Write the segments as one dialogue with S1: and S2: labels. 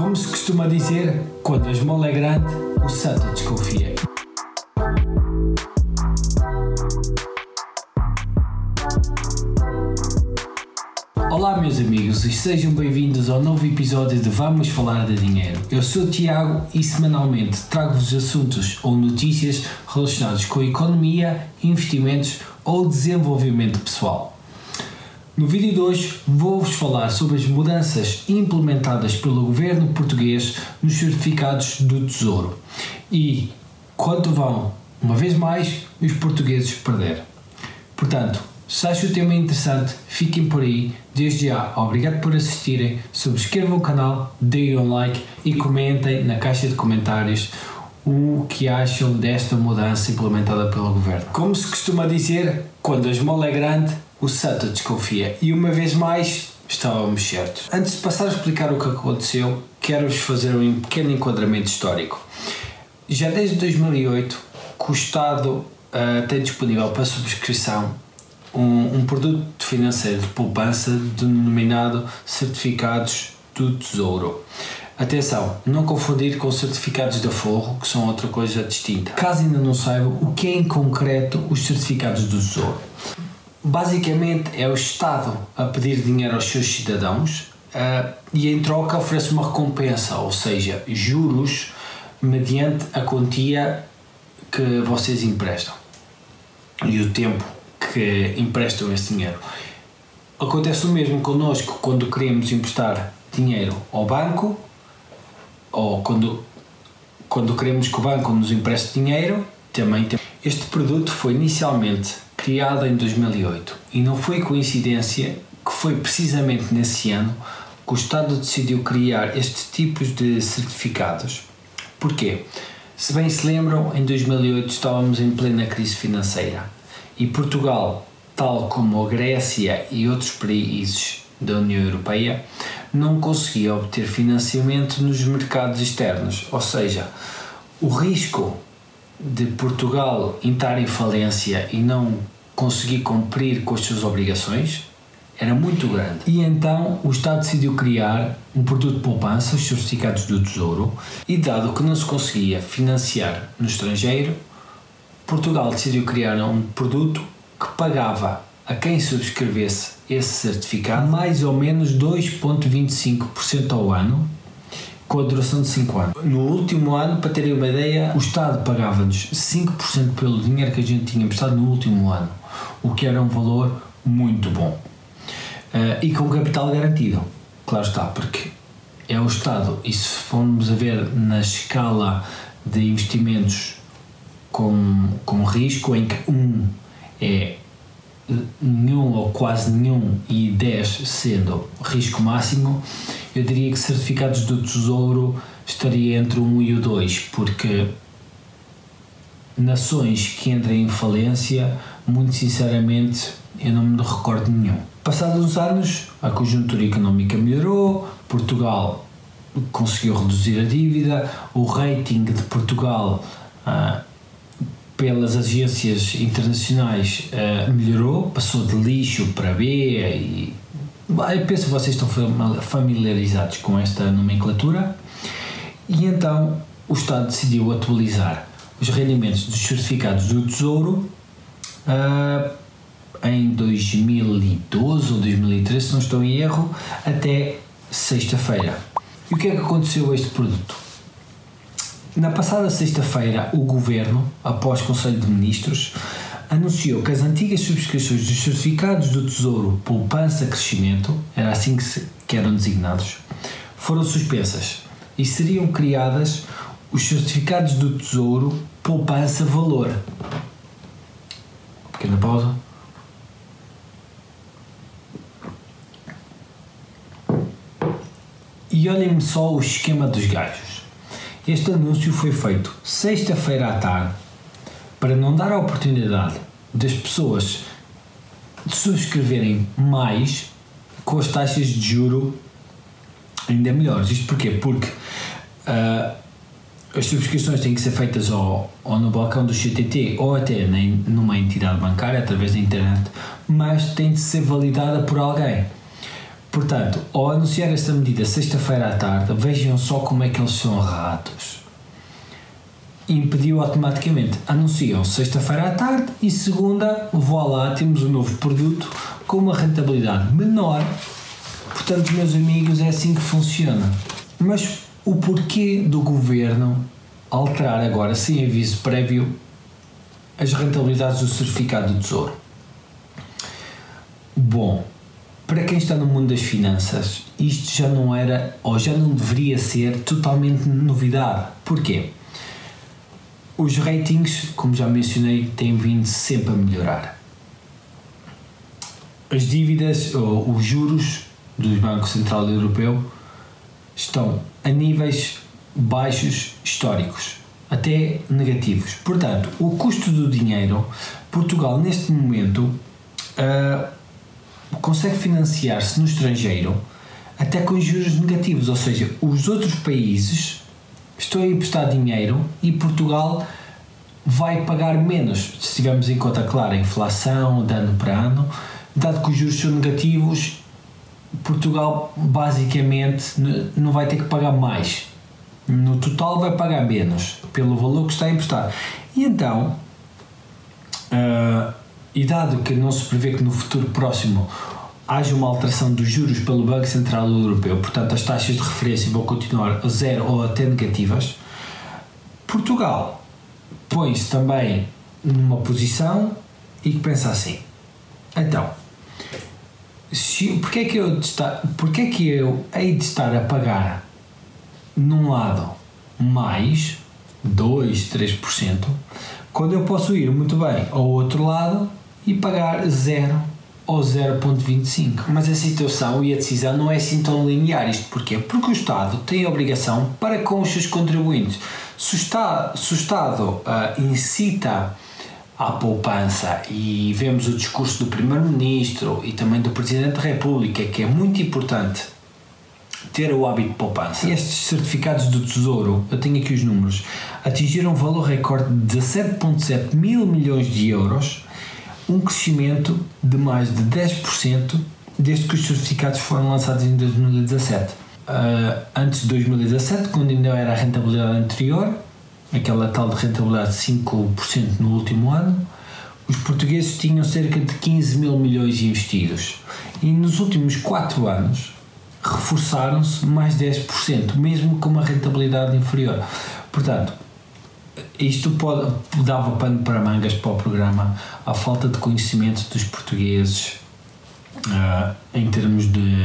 S1: Como se costuma dizer, quando a esmola é grande, o santo desconfia. Olá meus amigos e sejam bem-vindos ao novo episódio de Vamos Falar de Dinheiro. Eu sou Tiago e semanalmente trago-vos assuntos ou notícias relacionados com economia, investimentos ou desenvolvimento pessoal. No vídeo de hoje vou-vos falar sobre as mudanças implementadas pelo governo português nos certificados do Tesouro e quanto vão, uma vez mais, os portugueses perder. Portanto, se acham o tema interessante, fiquem por aí. Desde já, obrigado por assistirem. Subscrevam o canal, deem um like e comentem na caixa de comentários o que acham desta mudança implementada pelo governo. Como se costuma dizer, quando a esmola é grande, o santo desconfia. E uma vez mais, estávamos certos. Antes de passar a explicar o que aconteceu, quero-vos fazer um pequeno enquadramento histórico. Já desde 2008, que o Estado uh, tem disponível para subscrição um, um produto financeiro de poupança denominado certificados do Tesouro. Atenção, não confundir com certificados de aforro, que são outra coisa distinta. Caso ainda não saibam o que é em concreto os certificados do Tesouro. Basicamente é o Estado a pedir dinheiro aos seus cidadãos uh, e em troca oferece uma recompensa, ou seja, juros mediante a quantia que vocês emprestam e o tempo que emprestam esse dinheiro. Acontece o mesmo connosco quando queremos emprestar dinheiro ao banco ou quando, quando queremos que o banco nos empreste dinheiro, também. Este produto foi inicialmente criado em 2008 e não foi coincidência que foi precisamente nesse ano que o Estado decidiu criar estes tipos de certificados. Porquê? Se bem se lembram, em 2008 estávamos em plena crise financeira e Portugal, tal como a Grécia e outros países da União Europeia, não conseguia obter financiamento nos mercados externos, ou seja, o risco de Portugal entrar em falência e não conseguir cumprir com as suas obrigações era muito grande. E então o Estado decidiu criar um produto de poupança, os certificados do Tesouro, e dado que não se conseguia financiar no estrangeiro, Portugal decidiu criar um produto que pagava a quem subscrevesse esse certificado mais ou menos 2,25% ao ano, com a duração de 5 anos. No último ano, para terem uma ideia, o Estado pagava-nos 5% pelo dinheiro que a gente tinha emprestado no último ano, o que era um valor muito bom. Uh, e com capital garantido, claro está, porque é o Estado, e se formos a ver na escala de investimentos com, com risco em que um é nenhum ou quase nenhum e 10 sendo risco máximo, eu diria que certificados do Tesouro estaria entre o 1 e o 2, porque nações que entrem em falência, muito sinceramente, eu não me recordo nenhum. Passados uns anos, a conjuntura económica melhorou, Portugal conseguiu reduzir a dívida, o rating de Portugal ah, pelas agências internacionais uh, melhorou, passou de lixo para B e eu penso que vocês estão familiarizados com esta nomenclatura e então o Estado decidiu atualizar os rendimentos dos certificados do Tesouro uh, em 2012 ou 2013, se não estou em erro, até sexta-feira. E o que é que aconteceu a este produto? Na passada sexta-feira, o Governo, após Conselho de Ministros, anunciou que as antigas subscrições dos certificados do Tesouro Poupança Crescimento, era assim que, se, que eram designados, foram suspensas e seriam criadas os certificados do Tesouro Poupança Valor. Pequena pausa. E olhem-me só o esquema dos gajos. Este anúncio foi feito sexta-feira à tarde para não dar a oportunidade das pessoas subscreverem mais com as taxas de juro ainda melhores. Isto porquê? Porque uh, as subscrições têm que ser feitas ou, ou no balcão do CTT ou até nem, numa entidade bancária através da internet, mas tem de ser validada por alguém. Portanto, ao anunciar esta medida sexta-feira à tarde, vejam só como é que eles são ratos. Impediu automaticamente. Anunciam sexta-feira à tarde e segunda, vá lá, temos um novo produto com uma rentabilidade menor. Portanto, meus amigos, é assim que funciona. Mas o porquê do governo alterar agora, sem aviso prévio, as rentabilidades do certificado do tesouro? Bom, para quem está no mundo das finanças, isto já não era ou já não deveria ser totalmente novidade. Porquê? Os ratings, como já mencionei, têm vindo sempre a melhorar. As dívidas ou os juros do Banco Central Europeu estão a níveis baixos históricos, até negativos. Portanto, o custo do dinheiro, Portugal neste momento uh, consegue financiar-se no estrangeiro até com juros negativos, ou seja, os outros países estão a emprestar dinheiro e Portugal vai pagar menos, se tivermos em conta, claro, a inflação de ano para ano, dado que os juros são negativos, Portugal basicamente não vai ter que pagar mais. No total vai pagar menos pelo valor que está a emprestar. E então, uh, e dado que não se prevê que no futuro próximo haja uma alteração dos juros pelo Banco Central Europeu, portanto as taxas de referência vão continuar a zero ou até negativas, Portugal põe-se também numa posição e que pensa assim, então, se, porque, é que eu porque é que eu hei de estar a pagar num lado mais 2, 3%, quando eu posso ir muito bem ao outro lado e pagar 0 ou 0,25. Mas a situação e a decisão não é assim tão linear. Isto porquê? Porque o Estado tem a obrigação para com os seus contribuintes. Se o Estado, se o Estado uh, incita à poupança e vemos o discurso do Primeiro-Ministro e também do Presidente da República, que é muito importante ter o hábito de poupança. Estes certificados do Tesouro, eu tenho aqui os números, atingiram um valor recorde de 17,7 mil milhões de euros, um crescimento de mais de 10% desde que os certificados foram lançados em 2017. Uh, ah, antes de 2017, quando ainda era a rentabilidade anterior, aquela tal de rentabilidade de 5% no último ano, os portugueses tinham cerca de 15 mil milhões investidos. E nos últimos 4 anos, reforçaram-se mais 10%, mesmo com uma rentabilidade inferior. Portanto, isto pode, dava pano para mangas para o programa a falta de conhecimento dos portugueses uh, em termos de,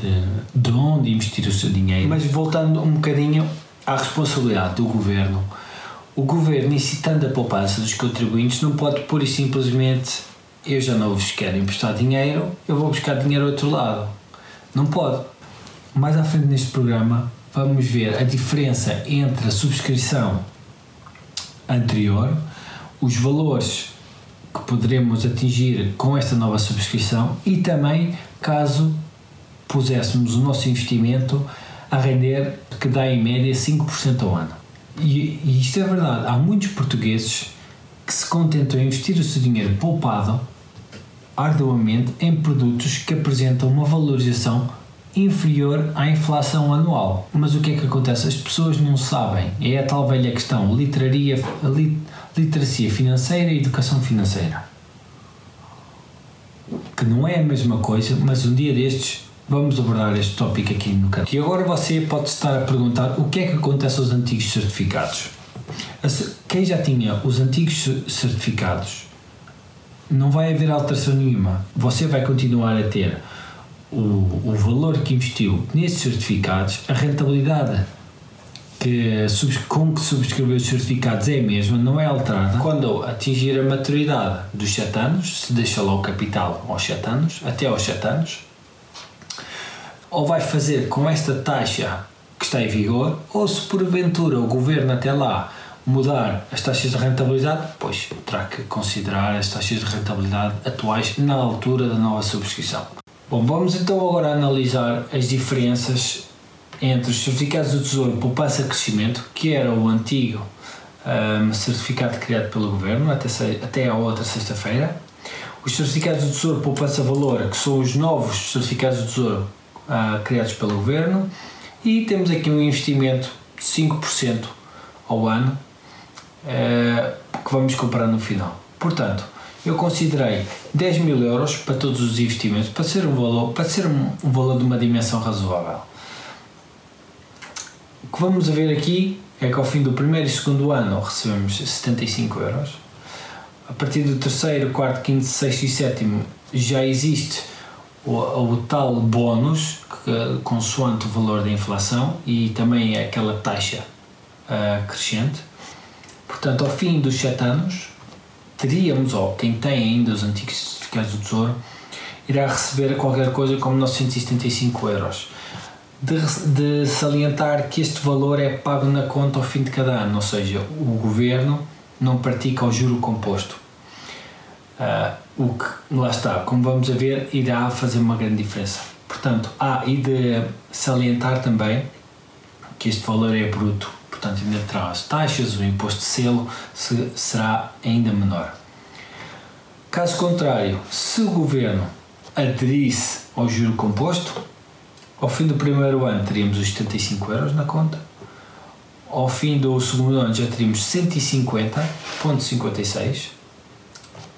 S1: de, de onde investir o seu dinheiro. Mas voltando um bocadinho à responsabilidade do governo, o governo, incitando a poupança dos contribuintes, não pode pura e simplesmente eu já não vos quero emprestar dinheiro, eu vou buscar dinheiro outro lado não pode. Mais à frente neste programa vamos ver a diferença entre a subscrição anterior, os valores que poderemos atingir com esta nova subscrição e também caso puséssemos o nosso investimento a render que dá em média 5% ao ano. E, e isto é verdade, há muitos portugueses que se contentam em investir o seu dinheiro poupado arduamente em produtos que apresentam uma valorização inferior à inflação anual. Mas o que é que acontece? As pessoas não sabem. É a tal velha questão: literaria, literacia financeira e educação financeira. Que não é a mesma coisa, mas um dia destes vamos abordar este tópico aqui no canal. E agora você pode estar a perguntar o que é que acontece aos antigos certificados. Quem já tinha os antigos certificados não vai haver alteração nenhuma. Você vai continuar a ter o, o valor que investiu nesses certificados, a rentabilidade que, com que subscreveu os certificados é a mesma, não é alterada. Quando atingir a maturidade dos 7 anos, se deixa lá o capital aos 7 anos, até aos 7 anos, ou vai fazer com esta taxa que está em vigor, ou se porventura o governo até lá mudar as taxas de rentabilidade, pois terá que considerar as taxas de rentabilidade atuais na altura da nova subscrição. Bom, vamos então agora analisar as diferenças entre os certificados do Tesouro Poupança Crescimento, que era o antigo um, certificado criado pelo Governo até, até a outra sexta-feira, os certificados do Tesouro Poupança Valor, que são os novos certificados do Tesouro uh, criados pelo Governo, e temos aqui um investimento de 5% ao ano uh, que vamos comprar no final. Portanto, eu considerei 10 mil euros para todos os investimentos para ser um valor, para ser um, um valor de uma dimensão razoável. O que vamos ver aqui é que ao fim do primeiro e segundo ano recebemos 75 euros. A partir do terceiro, quarto, quinto, sexto e sétimo já existe o, o tal bónus que, consoante o valor da inflação e também é aquela taxa uh, crescente. Portanto, ao fim dos 7 anos, teríamos, ou quem tem ainda os antigos certificados do Tesouro, irá receber qualquer coisa como 975 euros. De, de, salientar que este valor é pago na conta ao fim de cada ano, ou seja, o governo não pratica o juro composto. Uh, o que, lá está, como vamos a ver, irá fazer uma grande diferença. Portanto, há e de salientar também que este valor é bruto portanto ainda terá as taxas, o imposto de selo se, será ainda menor. Caso contrário, se o governo aderisse ao juro composto, ao fim do primeiro ano teríamos os 75 euros na conta, ao fim do segundo ano já teríamos 150,56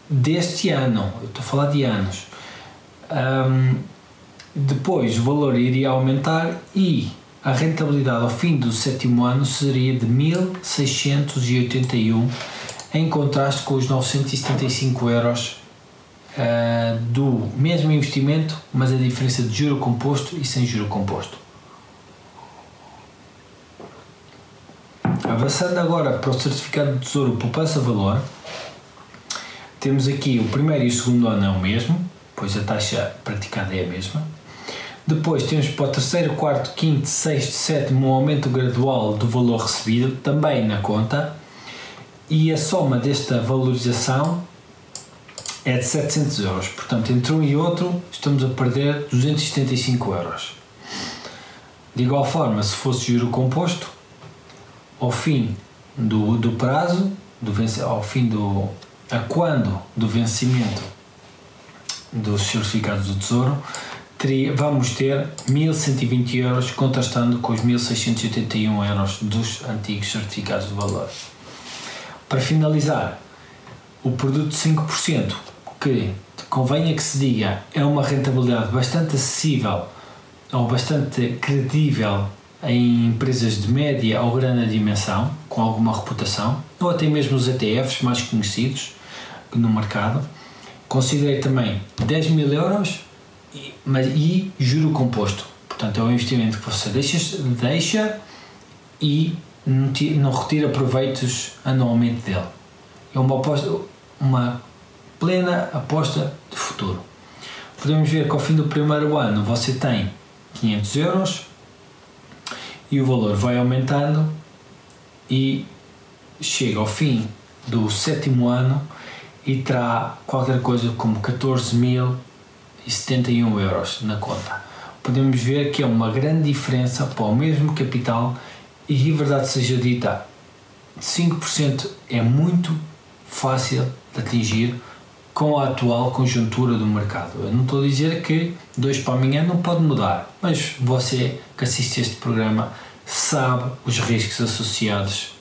S1: deste ano, eu estou a falar de anos. Um, depois o valor iria aumentar e a rentabilidade ao fim do sétimo ano seria de 1.681, em contraste com os 975 euros uh, do mesmo investimento, mas a diferença de juro composto e sem juro composto. Avançando agora para o certificado de tesouro poupança valor, temos aqui o primeiro e o segundo ano é o mesmo, pois a taxa praticada é a mesma depois temos para o terceiro, quarto, quinto, sexto, sétimo um aumento gradual do valor recebido, também na conta, e a soma desta valorização é de 700 euros. Portanto, entre um e outro estamos a perder 275 euros. De igual forma, se fosse juro composto, ao fim do, do prazo, do, ao fim do. a quando do vencimento dos certificados do Tesouro, teria, vamos ter 1120 euros contrastando com os 1681 euros dos antigos certificados de valor. Para finalizar, o produto de 5%, que convenha que se diga é uma rentabilidade bastante acessível ou bastante credível em empresas de média ou grande dimensão, com alguma reputação, ou até mesmo os ETFs mais conhecidos no mercado. Considerei também 10 mil euros e, mas, e juro composto. Portanto, é um investimento que você deixa, deixa e não, não retira proveitos anualmente dele. É uma, aposta, uma plena aposta de futuro. Podemos ver que ao fim do primeiro ano você tem 500 euros e o valor vai aumentando e chega ao fim do sétimo ano e terá qualquer coisa como 14 mil e 71 euros na conta. Podemos ver que é uma grande diferença para o mesmo capital e, de verdade seja dita, 5% é muito fácil de atingir com a atual conjuntura do mercado. Eu não estou a dizer que dois para amanhã não pode mudar, mas você que assiste este programa sabe os riscos associados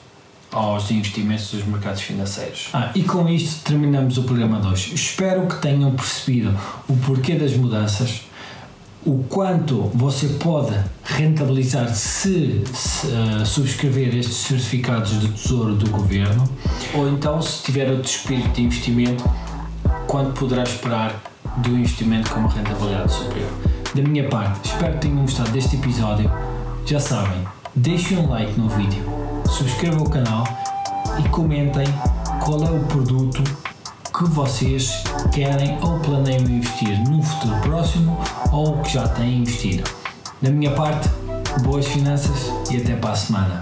S1: aos investimentos dos mercados financeiros. Ah, e com isto terminamos o programa de hoje. Espero que tenham percebido o porquê das mudanças, o quanto você pode rentabilizar se, se uh, subscrever estes certificados de tesouro do governo, ou então, se tiver outro espírito de investimento, quanto poderá esperar do investimento com uma rentabilidade superior. Da minha parte, espero que tenham gostado deste episódio. Já sabem, deixem um like no vídeo subscrevam o canal e comentem qual é o produto que vocês querem ou planeiam investir num futuro próximo ou que já têm investido. Da minha parte, boas finanças e até para a semana.